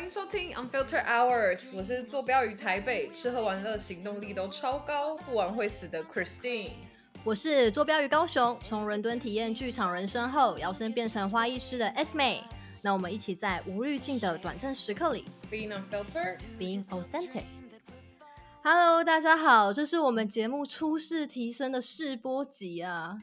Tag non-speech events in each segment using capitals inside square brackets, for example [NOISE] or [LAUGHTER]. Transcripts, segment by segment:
欢迎收听 Unfiltered Hours，我是坐标于台北，吃喝玩乐行动力都超高，不玩会死的 Christine。我是坐标于高雄，从伦敦体验剧场人生后，摇身变成花艺师的 S 妹。那我们一起在无滤镜的短暂时刻里 Being unfiltered, being authentic。Hello，大家好，这是我们节目初试提升的试播集啊。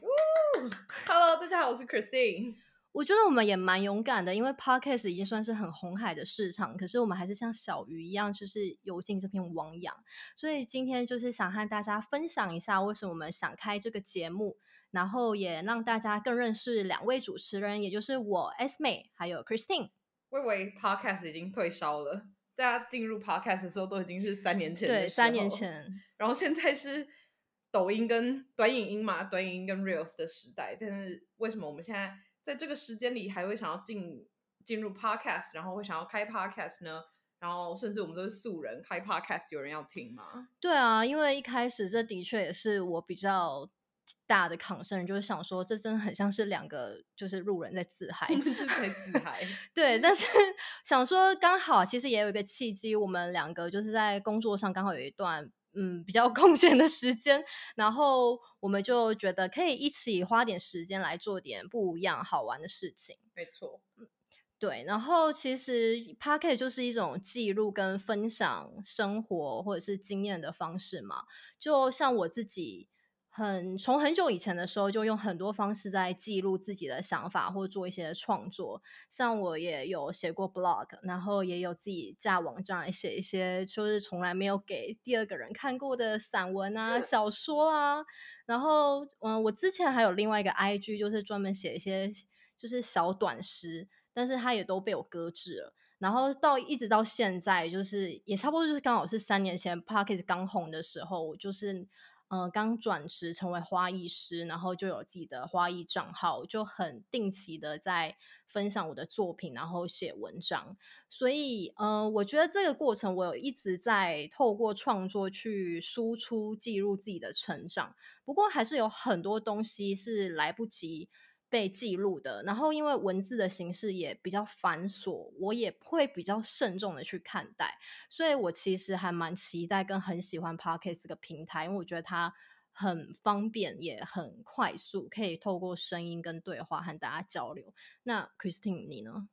Hello，大家好，我是 Christine。我觉得我们也蛮勇敢的，因为 Podcast 已经算是很红海的市场，可是我们还是像小鱼一样，就是游进这片汪洋。所以今天就是想和大家分享一下，为什么我们想开这个节目，然后也让大家更认识两位主持人，也就是我 S 妹还有 Christine。我以为 Podcast 已经退烧了，大家进入 Podcast 的时候都已经是三年前的对，三年，前，然后现在是抖音跟短影音嘛，短影音跟 Reels 的时代。但是为什么我们现在在这个时间里还会想要进进入 Podcast，然后会想要开 Podcast 呢？然后甚至我们都是素人，开 Podcast 有人要听吗？对啊，因为一开始这的确也是我比较大的 concern，就是想说，这真的很像是两个就是路人在自嗨就是在自嗨。[LAUGHS] 对，但是想说刚好其实也有一个契机，我们两个就是在工作上刚好有一段嗯比较 [LAUGHS] 空闲的时间，然后我们就觉得可以一起花点时间来做点不一样好玩的事情。没错，对，然后其实 p a c k e t 就是一种记录跟分享生活或者是经验的方式嘛。就像我自己很从很久以前的时候，就用很多方式在记录自己的想法或做一些创作。像我也有写过 blog，然后也有自己架网站来写一些就是从来没有给第二个人看过的散文啊、小说啊。然后，嗯，我之前还有另外一个 IG，就是专门写一些就是小短诗，但是它也都被我搁置了。然后到一直到现在，就是也差不多就是刚好是三年前 p o c k e t 刚红的时候，我就是呃刚转职成为花艺师，然后就有自己的花艺账号，就很定期的在分享我的作品，然后写文章。所以，呃，我觉得这个过程我有一直在透过创作去输出、记录自己的成长。不过，还是有很多东西是来不及被记录的。然后，因为文字的形式也比较繁琐，我也会比较慎重的去看待。所以我其实还蛮期待跟很喜欢 Podcast 这个平台，因为我觉得它很方便，也很快速，可以透过声音跟对话和大家交流。那 Christine 你呢？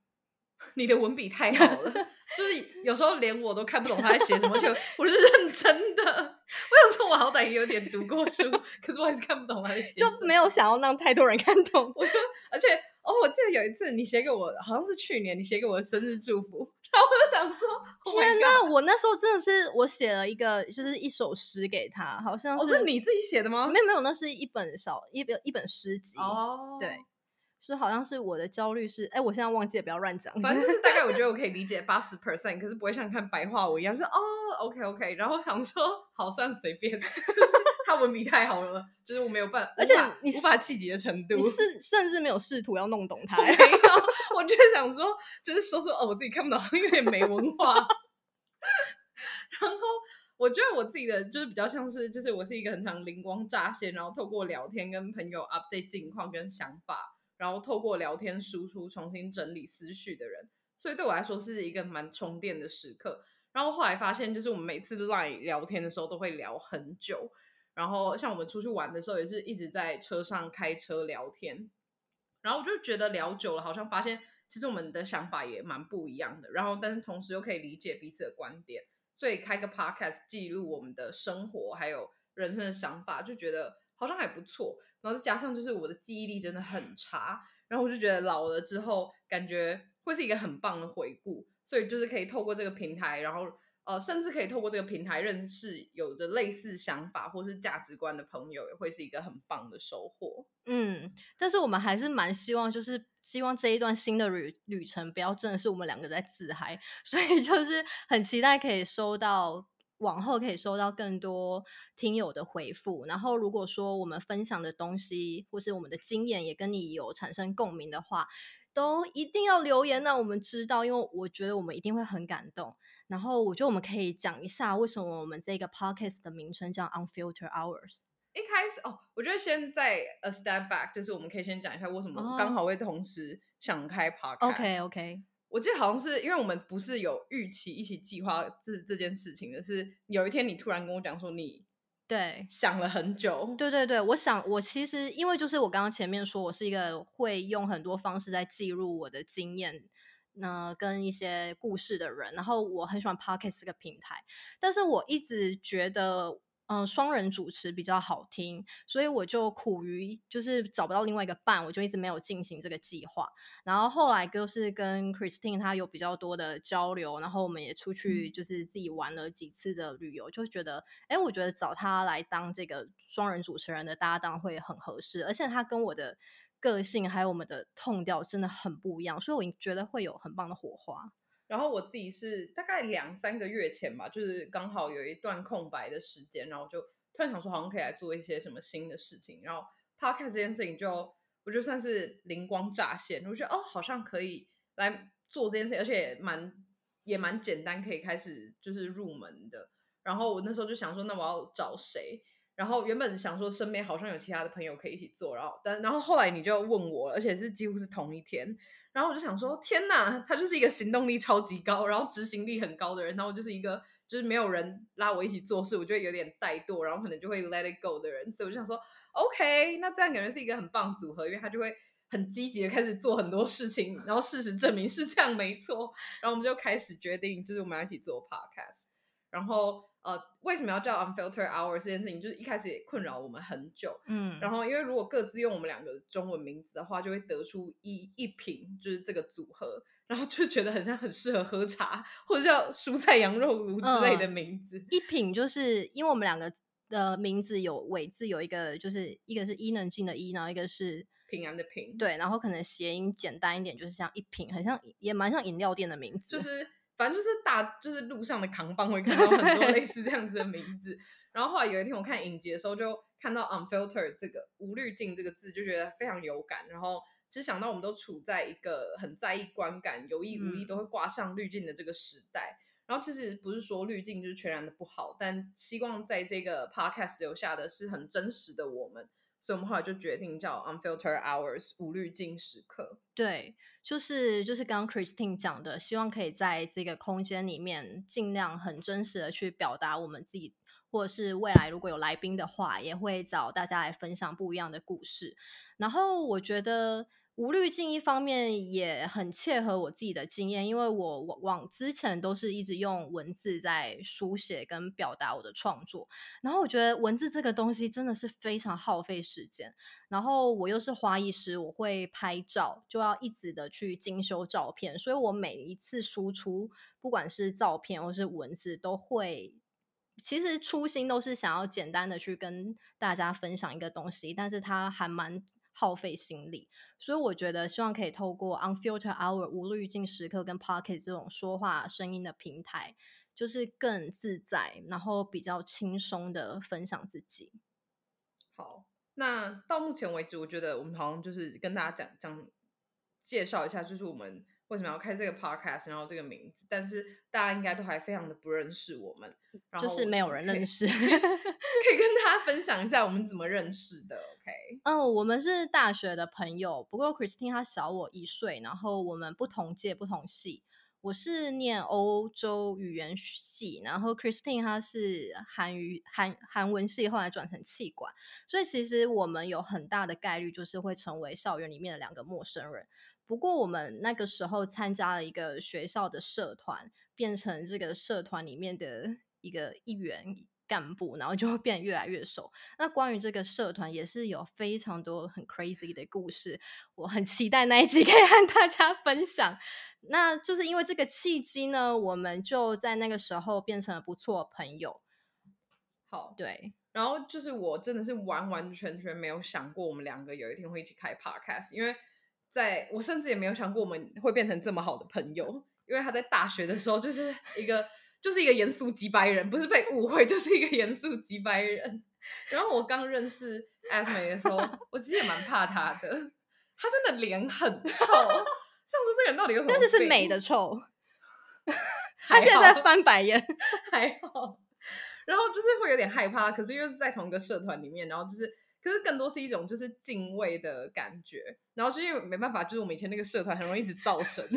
[LAUGHS] 你的文笔太好了，就是有时候连我都看不懂他在写什么，而且我是认真的。我想说，我好歹也有点读过书，[LAUGHS] 可是我还是看不懂他在写就么。没有想要让太多人看懂。我就而且哦，我记得有一次你写给我，好像是去年你写给我的生日祝福，然后我就想说，Oh 天呐，我那时候真的是我写了一个，就是一首诗给他，好像哦，是是你自己写的吗？没有没有，那是一本小一本一本诗集。哦，对，是好像是我的焦虑是，哎，我现在忘记了，不要乱讲。反正就是大概我觉得我可以理解八十 percent，可是不会像看白话文一样，就是哦，OK OK，然后想说好算随便，[LAUGHS] 就是他文笔太好了，就是我没有办法，而且你无法企及的程度你。是 [LAUGHS] 甚至没有试图要弄懂它我。没有，我就是想说，就是说说哦，我自己看不懂，有点没文化。[LAUGHS] 然后我觉得我自己的就是比较像是，就是我是一个很常灵光乍现，然后透过聊天跟朋友 update 近况跟想法，然后透过聊天输出重新整理思绪的人，所以对我来说是一个蛮充电的时刻。然后后来发现，就是我们每次 Line 聊天的时候都会聊很久，然后像我们出去玩的时候，也是一直在车上开车聊天。然后我就觉得聊久了，好像发现其实我们的想法也蛮不一样的。然后，但是同时又可以理解彼此的观点，所以开个 podcast 记录我们的生活还有人生的想法，就觉得好像还不错。然后再加上就是我的记忆力真的很差，然后我就觉得老了之后感觉会是一个很棒的回顾，所以就是可以透过这个平台，然后呃，甚至可以透过这个平台认识有着类似想法或是价值观的朋友，也会是一个很棒的收获。嗯，但是我们还是蛮希望，就是希望这一段新的旅旅程，不要真的是我们两个在自嗨，所以就是很期待可以收到。往后可以收到更多听友的回复，然后如果说我们分享的东西或是我们的经验也跟你有产生共鸣的话，都一定要留言让我们知道，因为我觉得我们一定会很感动。然后我觉得我们可以讲一下为什么我们这个 podcast 的名称叫 Unfiltered Hours。一开始哦，我觉得先在 a step back，就是我们可以先讲一下为什么哦刚好会同时想开 podcast。OK OK，我记得好像是因为我们不是有预期一起计划这这件事情的，是有一天你突然跟我讲说你对，想了很久，对对对，我想我其实因为就是我刚刚前面说我是一个会用很多方式在记录我的经验，那跟一些故事的人，然后我很喜欢 Podcast 这个平台，但是我一直觉得。嗯，双人主持比较好听，所以我就苦于就是找不到另外一个伴，我就一直没有进行这个计划。然后后来就是跟 Christine 她有比较多的交流，然后我们也出去就是自己玩了几次的旅游，就觉得，哎，我觉得找他来当这个双人主持人的搭档会很合适，而且他跟我的个性还有我们的痛调真的很不一样，所以我觉得会有很棒的火花。然后我自己是大概两三个月前吧，就是刚好有一段空白的时间，然后就突然想说，好像可以来做一些什么新的事情。然后 podcast 这件事情，就我就算是灵光乍现，我觉得哦，好像可以来做这件事情，而且也蛮也蛮简单，可以开始就是入门的。然后我那时候就想说，那我要找谁？然后原本想说身边好像有其他的朋友可以一起做，然后但然后后来你就问我，而且是几乎是同一天。然后我就想说，天哪，他就是一个行动力超级高，然后执行力很高的人。然后我就是一个就是没有人拉我一起做事，我就会有点怠惰，然后可能就会 let it go 的人。所以我就想说，OK，那这样感觉是一个很棒组合，因为他就会很积极的开始做很多事情。然后事实证明是这样，没错。然后我们就开始决定，就是我们要一起做 podcast。然后呃，为什么要叫 Unfiltered Hour 这件事情，就是一开始也困扰我们很久。嗯，然后因为如果各自用我们两个中文名字的话，就会得出一一瓶，就是这个组合，然后就觉得很像很适合喝茶，或者叫蔬菜羊肉炉之类的名字。一品就是因为我们两个的名字有尾字，有一个就是一个是伊能静的伊，然后一个是平安的平。对，然后可能谐音简单一点，就是像一品，很像也蛮像饮料店的名字，就是。反正就是大，就是路上的扛棒会看到很多类似这样子的名字。[LAUGHS] 然后后来有一天我看影集的时候，就看到 unfiltered 这个无滤镜这个字，就觉得非常有感。然后其实想到我们都处在一个很在意观感、有意无意都会挂上滤镜的这个时代。然后其实不是说滤镜就是全然的不好，但希望在这个 podcast 留下的是很真实的我们。所以我们后来就决定叫 Unfiltered Hours 无滤镜时刻。对，就是就是刚刚 Christine 讲的，希望可以在这个空间里面尽量很真实的去表达我们自己，或者是未来如果有来宾的话，也会找大家来分享不一样的故事。然后我觉得。无滤镜一方面也很切合我自己的经验，因为我往之前都是一直用文字在书写跟表达我的创作，然后我觉得文字这个东西真的是非常耗费时间，然后我又是花艺师，我会拍照，就要一直的去精修照片，所以我每一次输出，不管是照片或是文字，都会其实初心都是想要简单的去跟大家分享一个东西，但是它还蛮。耗费心力，所以我觉得希望可以透过 Unfiltered Hour 无滤镜时刻跟 Pocket 这种说话声音的平台，就是更自在，然后比较轻松的分享自己。好，那到目前为止，我觉得我们好像就是跟大家讲讲介绍一下，就是我们。为什么要开这个 podcast，然后这个名字？但是大家应该都还非常的不认识我们，就是没有人认识 [LAUGHS] [LAUGHS] 可以跟大家分享一下我们怎么认识的。OK，嗯，我们是大学的朋友，不过 Christine 她小我一岁，然后我们不同届不同系，我是念欧洲语言系，然后 Christine 她是韩语韩韩文系，后来转成气管，所以其实我们有很大的概率就是会成为校园里面的两个陌生人。不过我们那个时候参加了一个学校的社团，变成这个社团里面的一个一员干部，然后就会变得越来越熟。那关于这个社团也是有非常多很 crazy 的故事，我很期待那一集可以和大家分享。那就是因为这个契机呢，我们就在那个时候变成了不错朋友。好，对。然后就是我真的是完完全全没有想过，我们两个有一天会一起开 podcast，因为。在我甚至也没有想过我们会变成这么好的朋友，因为他在大学的时候就是一个就是一个严肃几白人，不是被误会，就是一个严肃几白人。然后我刚认识 Asmay 的时候，我其实也蛮怕他的，他真的脸很臭，像说这个人到底有什么？但是是美的臭，[LAUGHS] 他现在在翻白眼，还好。然后就是会有点害怕，可是又是在同一个社团里面，然后就是。可是更多是一种就是敬畏的感觉，然后就因为没办法，就是我们以前那个社团很容易一直造神，[LAUGHS]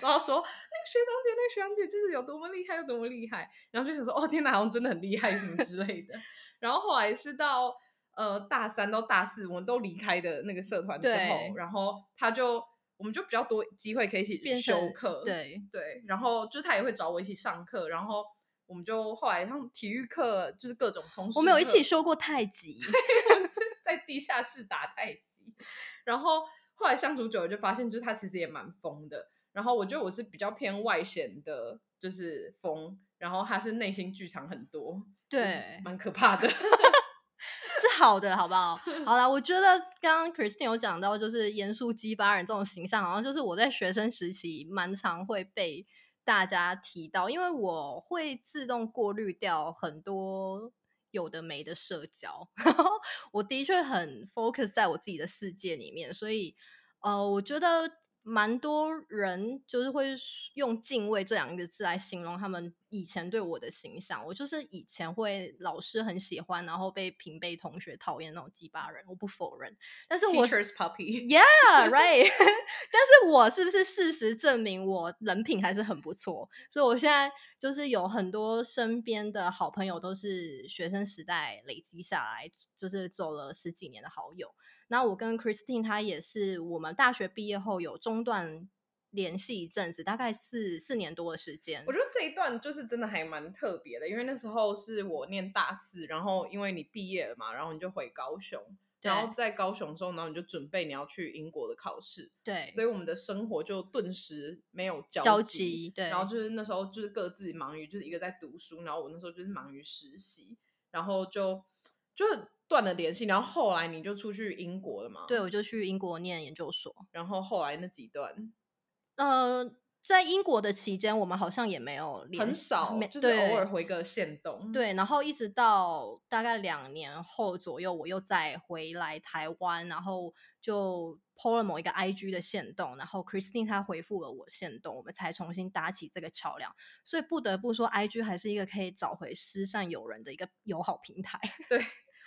然后说那个学长姐，那个学长姐就是有多么厉害，有多么厉害，然后就想说哦天哪，好像真的很厉害什么之类的。然后后来是到呃大三到大四，我们都离开的那个社团之后，然后他就我们就比较多机会可以一起变修课，对对，然后就是他也会找我一起上课，然后我们就后来像体育课就是各种同时我们有一起修过太极，在地下室打太极，然后后来相处久了就发现，就是他其实也蛮疯的。然后我觉得我是比较偏外显的，就是疯，然后他是内心剧场很多，就是对，蛮可怕的。是好的，好不好？[LAUGHS] 好啦，我觉得刚刚 Christine 有讲到，就是严肃鸡巴人这种形象，好像就是我在学生时期蛮常会被大家提到，因为我会自动过滤掉很多有的没的社交，[LAUGHS] 我的确很 focus 在我自己的世界里面，所以呃，我觉得蛮多人就是会用敬畏这两个字来形容他们以前对我的形象。我就是以前会老师很喜欢，然后被平辈同学讨厌那种鸡巴人，我不否认。但是我 Teacher's puppy，Yeah, [LAUGHS] right。[LAUGHS] 但是我是不是事实证明我人品还是很不错？所以我现在就是有很多身边的好朋友都是学生时代累积下来，就是走了十几年的好友。那我跟 Christine 她也是我们大学毕业后有中断联系一阵子，大概四四年多的时间我。觉得这一段就是真的还蛮特别的，因为那时候是我念大四，然后因为你毕业了嘛，然后你就回高雄，然后在高雄的时候，然后你就准备你要去英国的考试，对所以我们的生活就顿时没有交集，对，然后就是那时候就是各自忙于，就是一个在读书，然后我那时候就是忙于实习，然后就就断了联系。然后后来你就出去英国了嘛？对，我就去英国念研究所。然后后来那几段呃，在英国的期间，我们好像也没有联很少没，就是偶尔回个线动。对，然后一直到大概两年后左右，我又再回来台湾，然后就 PO 了某一个 IG 的线动，然后 Christine 她回复了我线动，我们才重新搭起这个桥梁。所以不得不说，IG 还是一个可以找回失散友人的一个友好平台。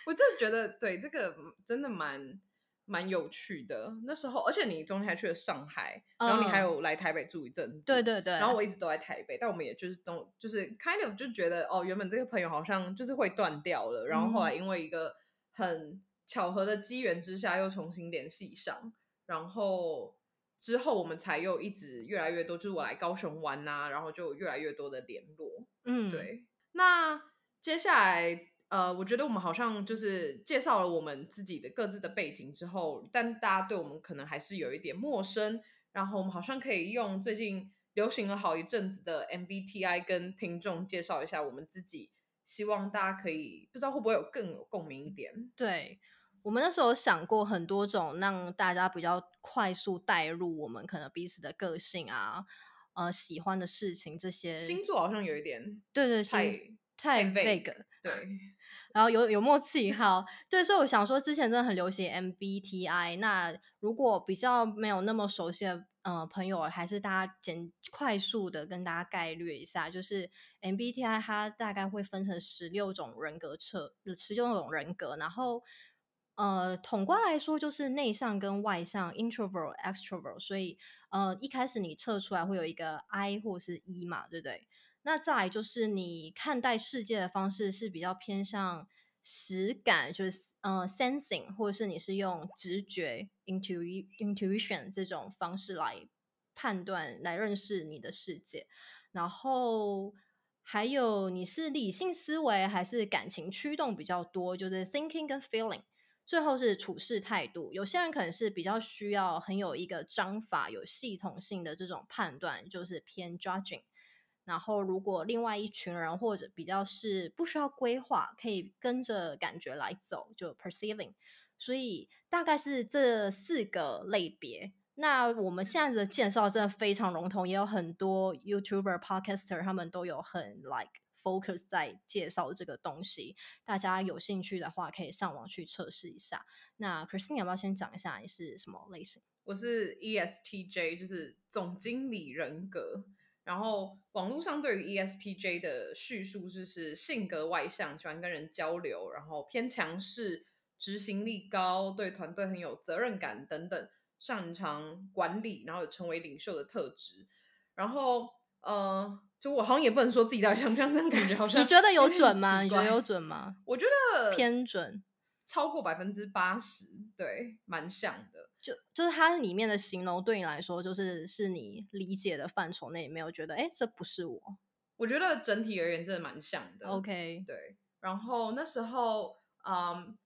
我真的觉得对这个嗯真的蛮蛮有趣的。那时候，而且你中间还去了上海，然后你还嗯有来台北住一阵子。对对对，然后我一直都在台北，但我们也就是都就是 kind of 就觉得哦，原本这个朋友好像就是会断掉了，然后后来嗯因为一个很巧合的机缘之下又重新联系上，然后之后我们才又一直越来越多，就是我来高雄玩呐、然后就越来越多的联络。嗯，对，那接下来呃，我觉得我们好像就是介绍了我们自己的各自的背景之后，但大家对我们可能还是有一点陌生。然后我们好像可以用最近流行了好一阵子的 MBTI 跟听众介绍一下我们自己，希望大家可以不知道会不会有更有共鸣一点。对，我们那时候想过很多种让大家比较快速带入我们可能彼此的个性啊，呃，喜欢的事情这些。星座好像有一点对对，太太太 vague，vague 对，然后有有默契好，对，所以我想说，之前真的很流行 MBTI，那如果比较没有那么熟悉的呃朋友，还是大家简快速的跟大家概略一下，就是 MBTI 它大概会分成十六种人格测，十六种人格，然后呃统观来说就是内向跟外向，introvert、extrovert，所以呃一开始你测出来会有一个 I 或是 E 嘛，对不对？那再来就是你看待世界的方式是比较偏向实感，就是呃 sensing，或者是你是用直觉 intu intuition 这种方式来判断、来认识你的世界。然后还有你是理性思维还是感情驱动比较多，就是 thinking 跟 feeling。最后是处事态度，有些人可能是比较需要很有一个章法、有系统性的这种判断，就是偏 judging。然后，如果另外一群人或者比较是不需要规划，可以跟着感觉来走，就 perceiving。所以大概是这四个类别。那我们现在的介绍真的非常笼统，也有很多 YouTuber、Podcaster 他们都有很 like focus 在介绍这个东西。大家有兴趣的话，可以上网去测试一下。那 Christine 要不要先讲一下你是什么类型？我是 ESTJ，就是总经理人格。然后网络上对于 E ESTJ 的叙述就是性格外向，喜欢跟人交流，然后偏强势，执行力高，对团队很有责任感等等，擅长管理，然后有成为领袖的特质。然后呃，就我好像也不能说自己到底像不像，但感觉好像你觉得有准吗？你觉得有准吗？我觉得偏准，超过百分之八十，对，蛮像的。就就是它里面的形容对你来说，就是是你理解的范畴内，没有觉得哎、诶这不是我。我觉得整体而言真的蛮像的。OK，对，然后那时候，嗯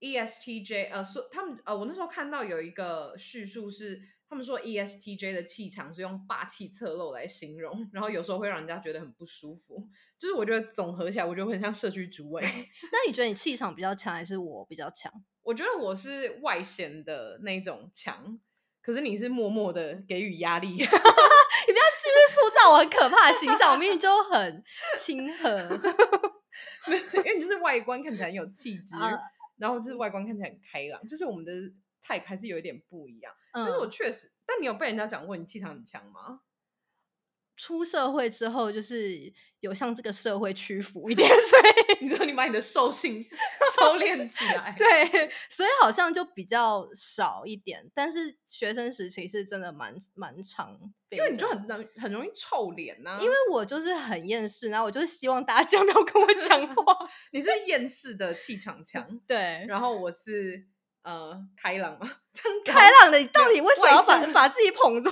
，ESTJ，呃，说他们，呃，我那时候看到有一个叙述是，他们说 E ESTJ 的气场是用霸气侧漏来形容，然后有时候会让人家觉得很不舒服。就是我觉得总合起来，我觉得很像社区主委。[LAUGHS] 那你觉得你气场比较强，还是我比较强？我觉得我是外显的那种强，可是你是默默的给予压力。[LAUGHS] 你不要继续塑造我很可怕的形象，我明明就很亲和。[LAUGHS] 因为你就是外观看起来很有气质，啊然后就是外观看起来很开朗，就是我们的 type 还是有一点不一样。但是我嗯，确实，但你有被人家讲过你气场很强吗？出社会之后，就是有向这个社会屈服一点，[LAUGHS] 所以你说你把你的兽性 [LAUGHS] 收敛起来，对，所以好像就比较少一点。但是学生时期是真的蛮蛮常被这样，因为你就很容很容易臭脸呐、因为我就是很厌世，然后我就是希望大家 [LAUGHS] 不要跟我讲话。你是厌世的气场强，对，然后我是呃开朗嘛，真开朗的，你到底为什么要把把自己捧住？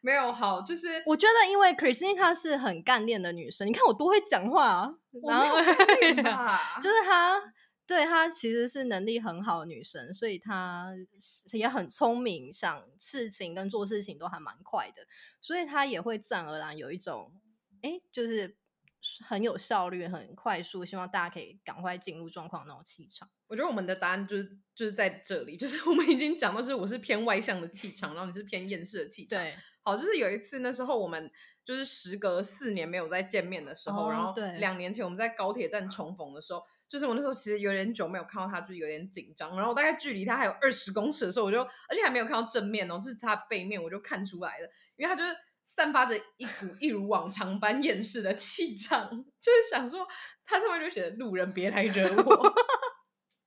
没有好，就是我觉得，因为 Christine 她是很干练的女生，你看我多会讲话啊，然后 [LAUGHS] 就是她，对她其实是能力很好的女生，所以她也很聪明，想事情跟做事情都还蛮快的，所以她也会自然而然有一种，哎，就是很有效率、很快速，希望大家可以赶快进入状况那种气场。我觉得我们的答案就是就是在这里，就是我们已经讲到是我是偏外向的气场，然后你是偏厌世的气场。对，好，就是有一次那时候我们就是时隔四年没有再见面的时候，哦然后对两年前我们在高铁站重逢的时候，就是我那时候其实有点久没有看到他，就是有点紧张。然后大概距离他还有二十公尺的时候，我就而且还没有看到正面哦，是他背面我就看出来了，因为他就是。散发着一股一如往常般厌世的气场，[LAUGHS] 就是想说，他上面就写着“路人别来惹我”，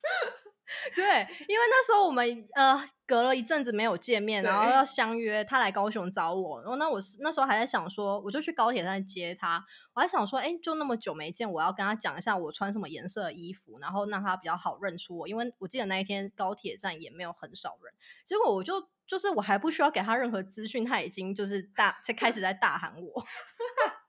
[LAUGHS] 对，因为那时候我们呃隔了一阵子没有见面，然后要相约他来高雄找我，然后那我是那时候还在想说，我就去高铁站接他，我还想说，哎，就那么久没见，我要跟他讲一下我穿什么颜色的衣服，然后让他比较好认出我，因为我记得那一天高铁站也没有很少人，结果我就就是我还不需要给他任何资讯，他已经就是大才开始在大喊我，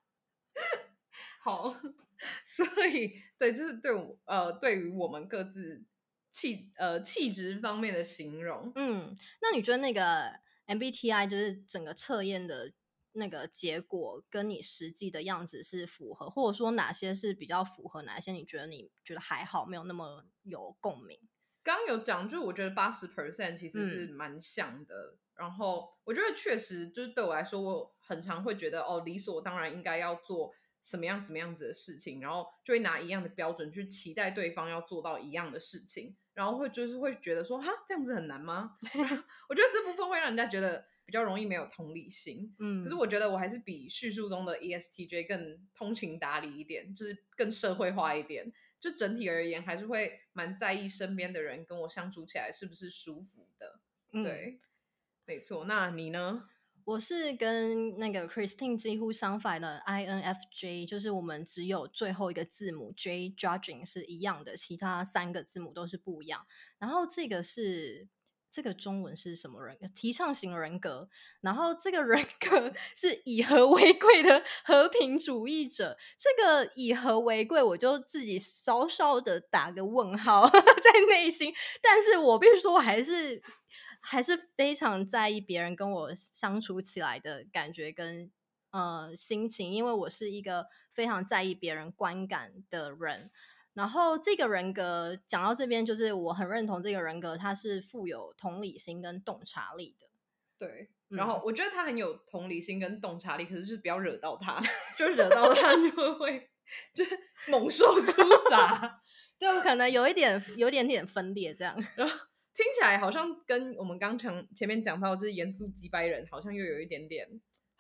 [LAUGHS] 好，[LAUGHS] 所以对，就是对我呃，对于我们各自气呃气质方面的形容，嗯，那你觉得那个 MBTI 就是整个测验的那个结果跟你实际的样子是符合，或者说哪些是比较符合，哪些你觉得你觉得还好，没有那么有共鸣？刚刚有讲，就是我觉得八十 percent 其实是嗯蛮像的。然后我觉得确实就是对我来说，我很常会觉得哦，理所当然应该要做什么样什么样子的事情，然后就会拿一样的标准去期待对方要做到一样的事情，然后会就是会觉得说哈这样子很难吗？[LAUGHS] 我觉得这部分会让人家觉得比较容易没有同理心。嗯，可是我觉得我还是比叙述中的 E ESTJ 更通情达理一点，就是更社会化一点。就整体而言，还是会蛮在意身边的人跟我相处起来是不是舒服的。嗯，对，没错。那你呢？我是跟那个 Christine 几乎相反的 INFJ，就是我们只有最后一个字母 J judging 是一样的，其他三个字母都是不一样。然后这个是这个中文是什么人？提倡型人格。然后这个人格 [LAUGHS] 是以和为贵的和平主义者。这个以和为贵，我就自己稍稍的打个问号 [LAUGHS] 在内心。但是我必须说，我还是还是非常在意别人跟我相处起来的感觉跟呃心情，因为我是一个非常在意别人观感的人。然后这个人格讲到这边，就是我很认同这个人格，他是富有同理心跟洞察力的。对。然后嗯我觉得他很有同理心跟洞察力，可是就是不要惹到他，[LAUGHS] 就惹到他就会就是猛兽出闸。[LAUGHS] 就可能有一点有一点点分裂这样。然后听起来好像跟我们刚前前面讲到就是严肃击败人，好像又有一点点，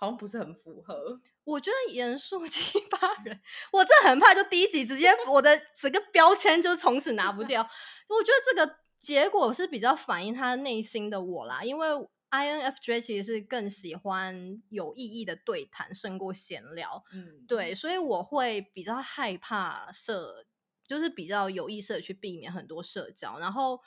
好像不是很符合。我觉得严肃七八人，我真的很怕，就第一集直接 [LAUGHS] 我的整个标签就从此拿不掉。我觉得这个结果是比较反映他内心的我啦，因为 INFJ 其实是更喜欢有意义的对谈胜过闲聊，嗯，对，所以我会比较害怕社，就是比较有意识的去避免很多社交，然后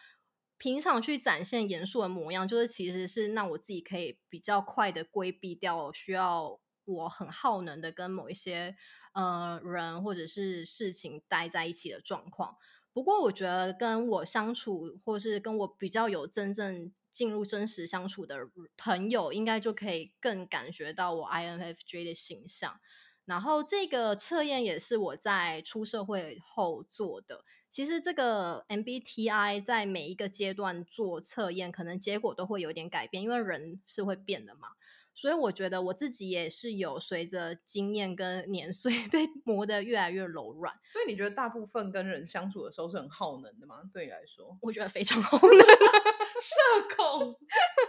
平常去展现严肃的模样，就是其实是让我自己可以比较快的规避掉需要我很耗能的跟某一些呃人或者是事情待在一起的状况。不过我觉得跟我相处，或是跟我比较有真正进入真实相处的朋友，应该就可以更感觉到我 INFJ 的形象。然后这个测验也是我在出社会后做的。其实这个 MBTI 在每一个阶段做测验，可能结果都会有点改变，因为人是会变的嘛。所以我觉得我自己也是有随着经验跟年岁 [LAUGHS] 被磨得越来越柔软。所以你觉得大部分跟人相处的时候是很耗能的吗？对你来说，我觉得非常耗能。社恐。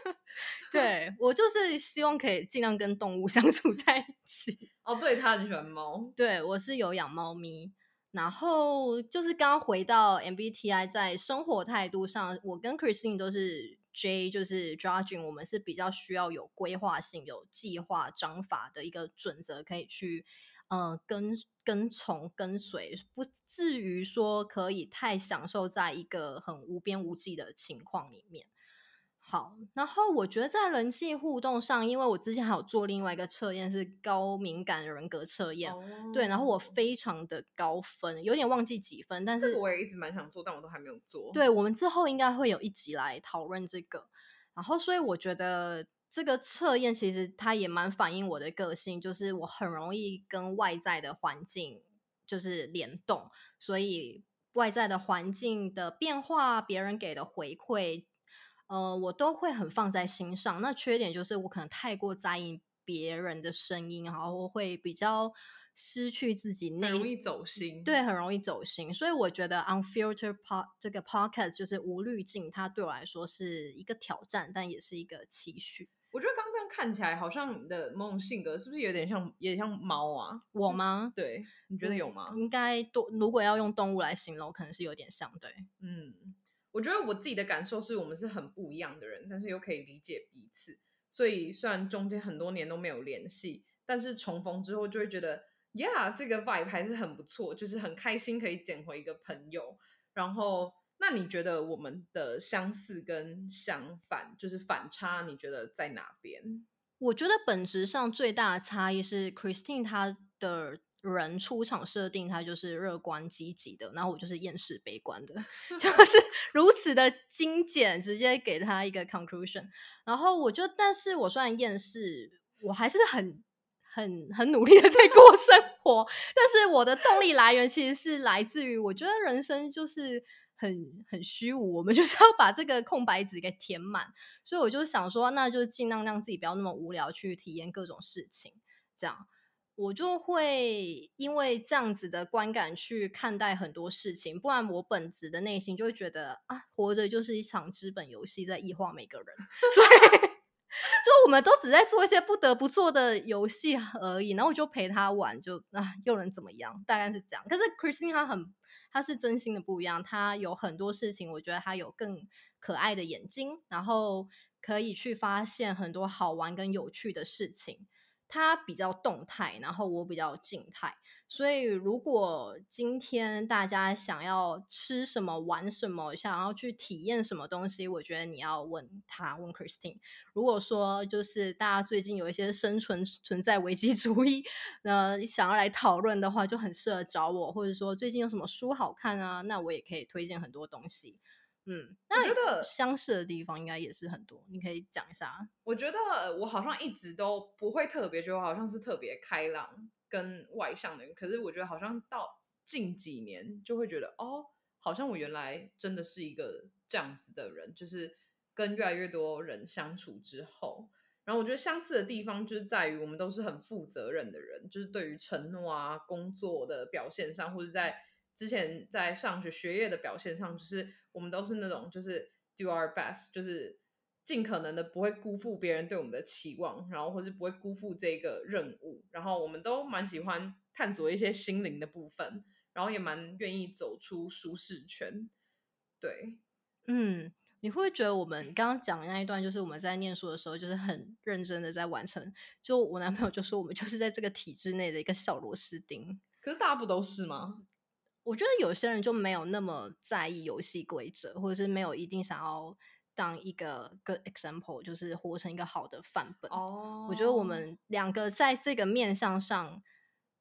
[LAUGHS] 对我就是希望可以尽量跟动物相处在一起。哦，对他很喜欢猫。对我是有养猫咪，然后就是刚刚回到 MBTI 在生活态度上，我跟 Christine 都是。J 就是 judging，我们是比较需要有规划性、有计划、章法的一个准则，可以去呃跟跟从跟随，不至于说可以太享受在一个很无边无际的情况里面。好，然后我觉得在人际互动上，因为我之前还有做另外一个测验是高敏感人格测验，对，然后我非常的高分，有点忘记几分，但是我也一直蛮想做，但我都还没有做。对，我们之后应该会有一集来讨论这个，然后所以我觉得这个测验其实它也蛮反映我的个性，就是我很容易跟外在的环境就是联动，所以外在的环境的变化，别人给的回馈。呃，我都会很放在心上。那缺点就是我可能太过在意别人的声音，然后会比较失去自己内，容易走心。对，很容易走心。所以我觉得 unfiltered pod 这个 podcast 就是无滤镜，它对我来说是一个挑战，但也是一个期许。我觉得刚这样看起来，好像你的某种性格是不是有点像，也像猫啊？我吗？对，你觉得有吗？应该多，如果要用动物来形容，可能是有点像。对，嗯。我觉得我自己的感受是我们是很不一样的人，但是又可以理解彼此。所以虽然中间很多年都没有联系，但是重逢之后就会觉得，Yeah，这个 vibe 还是很不错，就是很开心可以捡回一个朋友。然后，那你觉得我们的相似跟相反，就是反差，你觉得在哪边？我觉得本质上最大的差异是 Christine 她的。人出场设定，他就是乐观积极的，然后我就是厌世悲观的，[LAUGHS] 就是如此的精简，直接给他一个 conclusion。然后我就，但是我虽然厌世，我还是很很很努力的在过生 [LAUGHS] 活。但是我的动力来源其实是来自于，我觉得人生就是很很虚无，我们就是要把这个空白纸给填满。所以我就想说，那就尽量让自己不要那么无聊，去体验各种事情，这样。我就会因为这样子的观感去看待很多事情，不然我本质的内心就会觉得啊，活着就是一场资本游戏，在异化每个人，[LAUGHS] 所以就我们都只在做一些不得不做的游戏而已，然后我就陪他玩，就啊又能怎么样？大概是这样。可是 Christine 她很，她是真心的不一样，她有很多事情，我觉得她有更可爱的眼睛，然后可以去发现很多好玩跟有趣的事情。它比较动态，然后我比较静态，所以如果今天大家想要吃什么、玩什么，想要去体验什么东西，我觉得你要问他，问 Christine。如果说就是大家最近有一些生存存在危机主义，呃，想要来讨论的话，就很适合找我，或者说最近有什么书好看啊，那我也可以推荐很多东西。嗯，那觉得相似的地方应该也是很多，你可以讲一下。我觉得我好像一直都不会特别觉得好像是特别开朗跟外向的人，可是我觉得好像到近几年就会觉得哦，好像我原来真的是一个这样子的人，就是跟越来越多人相处之后，然后我觉得相似的地方就是在于我们都是很负责任的人，就是对于承诺啊、工作的表现上，或者在。之前在上学学业的表现上，就是我们都是那种就是 do our best，就是尽可能的不会辜负别人对我们的期望，然后或是不会辜负这个任务，然后我们都蛮喜欢探索一些心灵的部分，然后也蛮愿意走出舒适圈。对，嗯，你会觉得我们刚刚讲的那一段，就是我们在念书的时候，就是很认真的在完成？就我男朋友就说，我们就是在这个体制内的一个小螺丝钉。可是大家不都是吗？我觉得有些人就没有那么在意游戏规则，或者是没有一定想要当一个 good example，就是活成一个好的范本。哦我觉得我们两个在这个面向上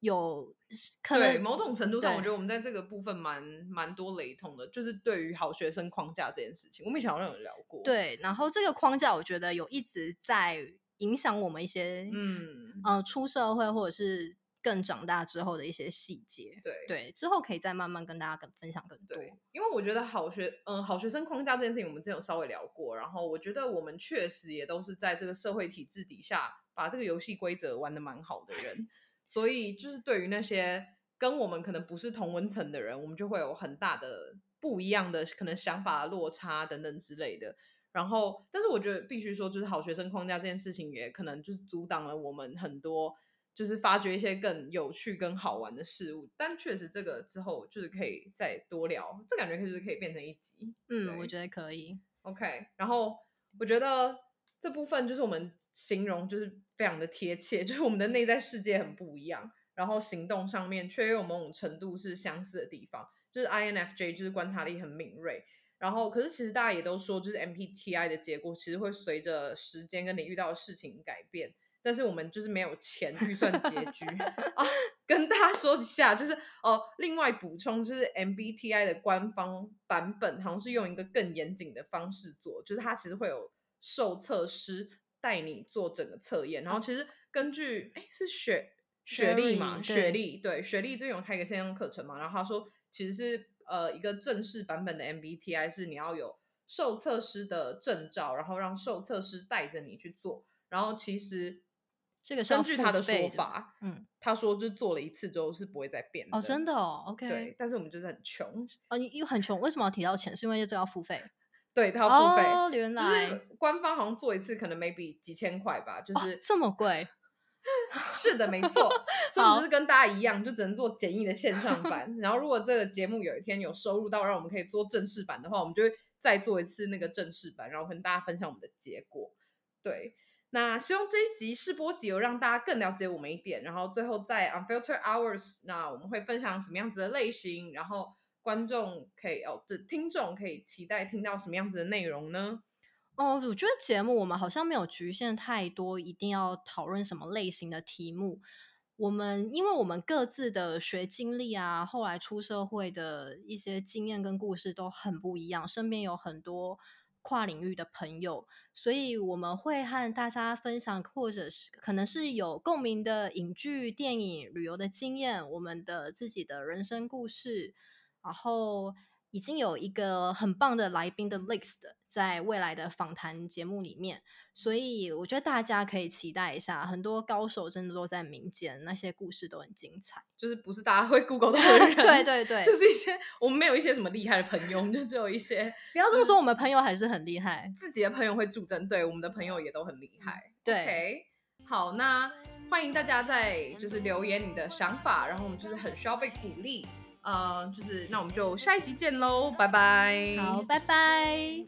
有可对能某种程度上，我对觉得我们在这个部分蛮蛮多雷同的，就是对于好学生框架这件事情，我们以前好像有聊过。，对，然后这个框架我觉得有一直在影响我们一些嗯，呃出社会或者是更长大之后的一些细节。对对，之后可以再慢慢跟大家更分享更多。对，因为我觉得好学，嗯、好学生框架这件事情，我们之前有稍微聊过。然后我觉得我们确实也都是在这个社会体制底下，把这个游戏规则玩的蛮好的人。所以就是对于那些跟我们可能不是同文层的人，我们就会有很大的不一样的可能想法落差等等之类的。然后，但是我觉得必须说，就是好学生框架这件事情，也可能就是阻挡了我们很多，就是发掘一些更有趣、更好玩的事物。但确实，这个之后就是可以再多聊，这感觉就是可以变成一集。嗯，我对觉得可以。OK，然后我觉得这部分就是我们形容就是非常的贴切，[LAUGHS] 就是我们的内在世界很不一样，然后行动上面却又有某种程度是相似的地方，就是 INFJ 就是观察力很敏锐。然后，可是其实大家也都说，就是 MBTI 的结果其实会随着时间跟你遇到的事情改变，但是我们就是没有钱预算拮据啊。[LAUGHS] 跟大家说一下，就是哦，另外补充就是 MBTI 的官方版本好像是用一个更严谨的方式做，就是它其实会有受测师带你做整个测验，然后其实根据哎是雪雪莉嘛雪对莉对雪莉最近有开一个线上课程嘛，然后他说其实是呃一个正式版本的 MBTI 是你要有受测师的证照，然后让受测师带着你去做，然后其实这个根据他的说法，嗯，他说就做了一次之后是不会再变哦，真的哦，OK，对，但是我们就是很穷，哦，你又很穷，为什么要提到钱？是因为这个要付费？[LAUGHS] 对他要付费。哦，原就来、是官方好像做一次可能 maybe 几千块吧，就哦是、这么贵，[LAUGHS] 是的，没错。[LAUGHS] 所以我们就是跟大家一样，就只能做简易的线上版。然后如果这个节目有一天有收入到让我们可以做正式版的话，我们就会再做一次那个正式版，然后跟大家分享我们的结果。对，那希望这一集试播集有让大家更了解我们一点。然后最后在 Unfiltered Hours，那我们会分享什么样子的类型，然后观众可以哦，这听众可以期待听到什么样子的内容呢？哦，我觉得节目我们好像没有局限太多，一定要讨论什么类型的题目。我们因为我们各自的学经历啊，后来出社会的一些经验跟故事都很不一样，身边有很多跨领域的朋友，所以我们会和大家分享，或者是可能是有共鸣的影剧、电影、旅游的经验，我们的自己的人生故事，然后已经有一个很棒的来宾的 list 在未来的访谈节目里面，所以我觉得大家可以期待一下，很多高手真的都在民间，那些故事都很精彩。就是不是大家会 Google 到的人，[LAUGHS] 对对对，就是一些我们没有一些什么厉害的朋友，我们就只有一些不要这么说，我们朋友还是很厉害。自己的朋友会助阵，对我们的朋友也都很厉害。对好，那欢迎大家在就是留言你的想法，然后我们就是很需要被鼓励。呃，就是那我们就下一集见喽，拜拜。好，拜拜。